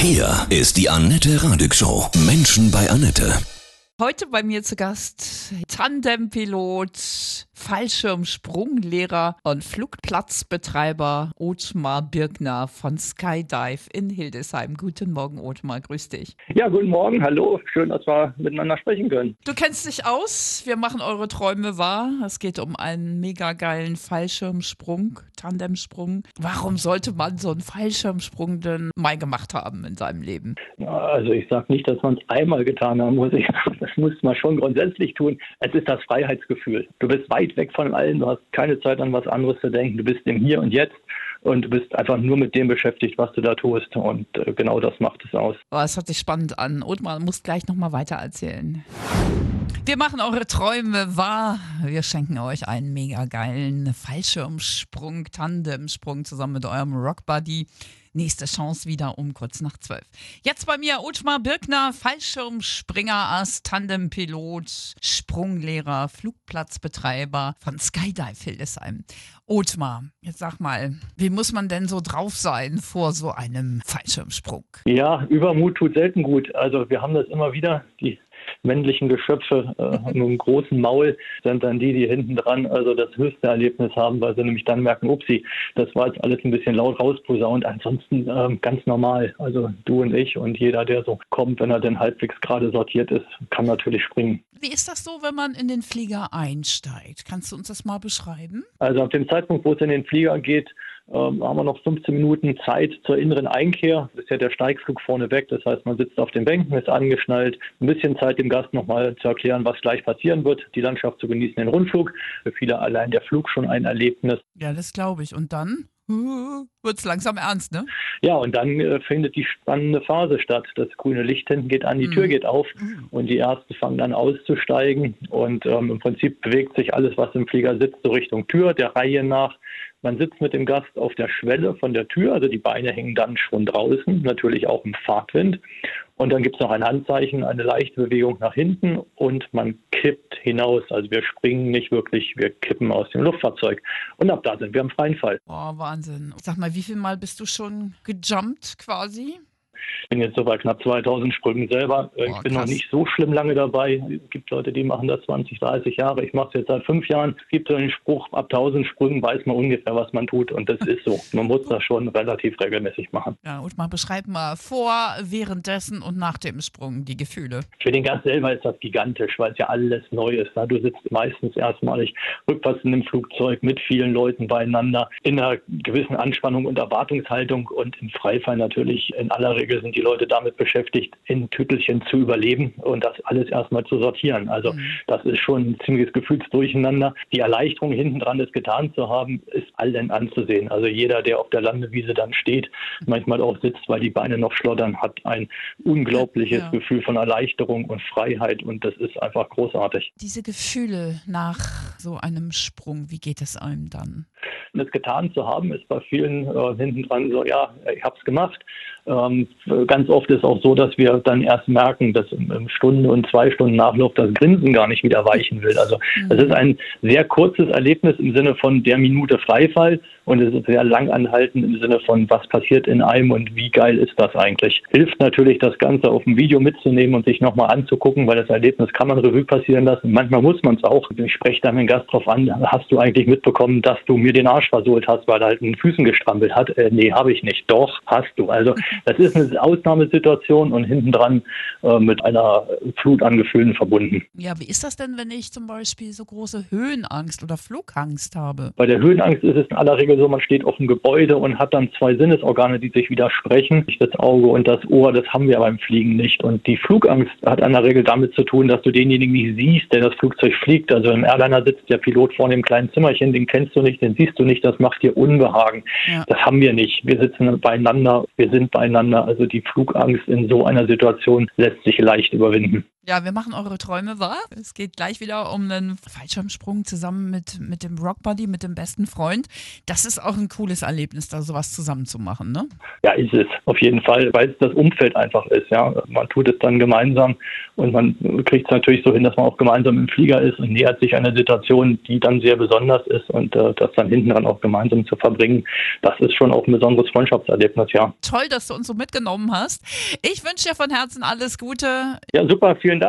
Hier ist die Annette Radig Show. Menschen bei Annette. Heute bei mir zu Gast Tandempilot, Fallschirmsprunglehrer und Flugplatzbetreiber Otmar Birkner von Skydive in Hildesheim. Guten Morgen, Otmar, grüß dich. Ja, guten Morgen, hallo. Schön, dass wir miteinander sprechen können. Du kennst dich aus. Wir machen eure Träume wahr. Es geht um einen mega geilen Fallschirmsprung, Tandemsprung. Warum sollte man so einen Fallschirmsprung denn mal gemacht haben in seinem Leben? Also ich sage nicht, dass man es einmal getan haben muss. Das muss man schon grundsätzlich tun. Es ist das Freiheitsgefühl. Du bist weit weg von allen, du hast keine Zeit an was anderes zu denken, du bist im Hier und Jetzt und du bist einfach nur mit dem beschäftigt, was du da tust und äh, genau das macht es aus. Oh, das hört sich spannend an. Othmar muss gleich nochmal weiter erzählen. Wir machen eure Träume wahr. Wir schenken euch einen mega geilen Fallschirmsprung, Tandemsprung zusammen mit eurem Rockbuddy. Nächste Chance wieder um kurz nach zwölf. Jetzt bei mir Otmar Birkner, Fallschirmspringer, Ast, Tandempilot, Sprunglehrer, Flugplatzbetreiber von Skydive Hildesheim. Otmar, jetzt sag mal, wie muss man denn so drauf sein vor so einem Fallschirmsprung? Ja, Übermut tut selten gut. Also wir haben das immer wieder. Die männlichen Geschöpfe äh, mit einem großen Maul sind dann die, die hinten dran also das höchste Erlebnis haben, weil sie nämlich dann merken, upsi, das war jetzt alles ein bisschen laut rausposaunt. Ansonsten ähm, ganz normal. Also du und ich und jeder, der so kommt, wenn er denn halbwegs gerade sortiert ist, kann natürlich springen. Wie ist das so, wenn man in den Flieger einsteigt? Kannst du uns das mal beschreiben? Also ab dem Zeitpunkt, wo es in den Flieger geht, haben wir noch 15 Minuten Zeit zur inneren Einkehr. Das ist ja der Steigflug vorne weg. Das heißt, man sitzt auf den Bänken, ist angeschnallt. Ein bisschen Zeit dem Gast nochmal zu erklären, was gleich passieren wird. Die Landschaft zu genießen, den Rundflug. Für viele allein der Flug schon ein Erlebnis. Ja, das glaube ich. Und dann? wird es langsam ernst, ne? Ja, und dann äh, findet die spannende Phase statt. Das grüne Licht hinten geht an, die mhm. Tür geht auf mhm. und die Ärzte fangen dann auszusteigen. Und ähm, im Prinzip bewegt sich alles, was im Flieger sitzt, so Richtung Tür, der Reihe nach. Man sitzt mit dem Gast auf der Schwelle von der Tür, also die Beine hängen dann schon draußen, natürlich auch im Fahrtwind. Und dann gibt es noch ein Handzeichen, eine leichte Bewegung nach hinten und man kippt hinaus. Also wir springen nicht wirklich, wir kippen aus dem Luftfahrzeug. Und ab da sind wir im freien Fall. Oh, Wahnsinn. Sag mal, wie viel Mal bist du schon gejumpt quasi? Ich bin jetzt so bei knapp 2000 Sprüngen selber. Boah, ich bin krass. noch nicht so schlimm lange dabei. Es gibt Leute, die machen das 20, 30 Jahre. Ich mache es jetzt seit fünf Jahren. Es gibt so einen Spruch, ab 1000 Sprüngen weiß man ungefähr, was man tut. Und das ist so. Man muss das schon relativ regelmäßig machen. Ja, und mal beschreib mal vor, währenddessen und nach dem Sprung die Gefühle. Für den Gast selber ist das gigantisch, weil es ja alles neu ist. Du sitzt meistens erstmalig rückwärts in dem Flugzeug mit vielen Leuten beieinander, in einer gewissen Anspannung und Erwartungshaltung und im Freifall natürlich in aller Regel sind die Leute damit beschäftigt, in Tütelchen zu überleben und das alles erstmal zu sortieren. Also mhm. das ist schon ein ziemliches Gefühlsdurcheinander. Die Erleichterung hinten dran, das getan zu haben, ist allen anzusehen. Also jeder, der auf der Landewiese dann steht, manchmal auch sitzt, weil die Beine noch schlottern, hat ein unglaubliches ja. Gefühl von Erleichterung und Freiheit und das ist einfach großartig. Diese Gefühle nach so einem Sprung, wie geht es einem dann? Das getan zu haben, ist bei vielen äh, hinten dran so, ja, ich habe es gemacht. Ähm, ganz oft ist auch so, dass wir dann erst merken, dass im Stunde und zwei Stunden Nachlauf das Grinsen gar nicht wieder weichen will. Also es ist ein sehr kurzes Erlebnis im Sinne von der Minute Freifall und es ist sehr lang anhaltend im Sinne von, was passiert in einem und wie geil ist das eigentlich. Hilft natürlich, das Ganze auf dem Video mitzunehmen und sich nochmal anzugucken, weil das Erlebnis kann man Revue passieren lassen. Manchmal muss man es auch. Ich spreche dann den Gast drauf an, hast du eigentlich mitbekommen, dass du mir den Arsch versohlt hast, weil er halt in den Füßen gestrampelt hat? Äh, nee, habe ich nicht. Doch, hast du. Also das ist eine Ausnahmesituation und hintendran äh, mit einer Flut an Gefühlen verbunden. Ja, wie ist das denn, wenn ich zum Beispiel so große Höhenangst oder Flugangst habe? Bei der Höhenangst ist es in aller Regel so, man steht auf dem Gebäude und hat dann zwei Sinnesorgane, die sich widersprechen. Das Auge und das Ohr, das haben wir beim Fliegen nicht. Und die Flugangst hat in der Regel damit zu tun, dass du denjenigen nicht siehst, der das Flugzeug fliegt. Also im Airliner sitzt der Pilot vor dem kleinen Zimmerchen, den kennst du nicht, den siehst du nicht, das macht dir Unbehagen. Ja. Das haben wir nicht. Wir sitzen beieinander, wir sind beieinander. Also die Flugangst in so einer Situation lässt sich leicht überwinden. Ja, wir machen eure Träume wahr. Es geht gleich wieder um einen Fallschirmsprung zusammen mit, mit dem Rockbuddy, mit dem besten Freund. Das ist auch ein cooles Erlebnis, da sowas zusammen zu machen, ne? Ja, ist es auf jeden Fall, weil es das Umfeld einfach ist. Ja, man tut es dann gemeinsam und man kriegt es natürlich so hin, dass man auch gemeinsam im Flieger ist und nähert sich einer Situation, die dann sehr besonders ist und äh, das dann hinten dran auch gemeinsam zu verbringen, das ist schon auch ein besonderes Freundschaftserlebnis, ja. Toll, dass du uns so mitgenommen hast. Ich wünsche dir von Herzen alles Gute. Ja, super, vielen Dank.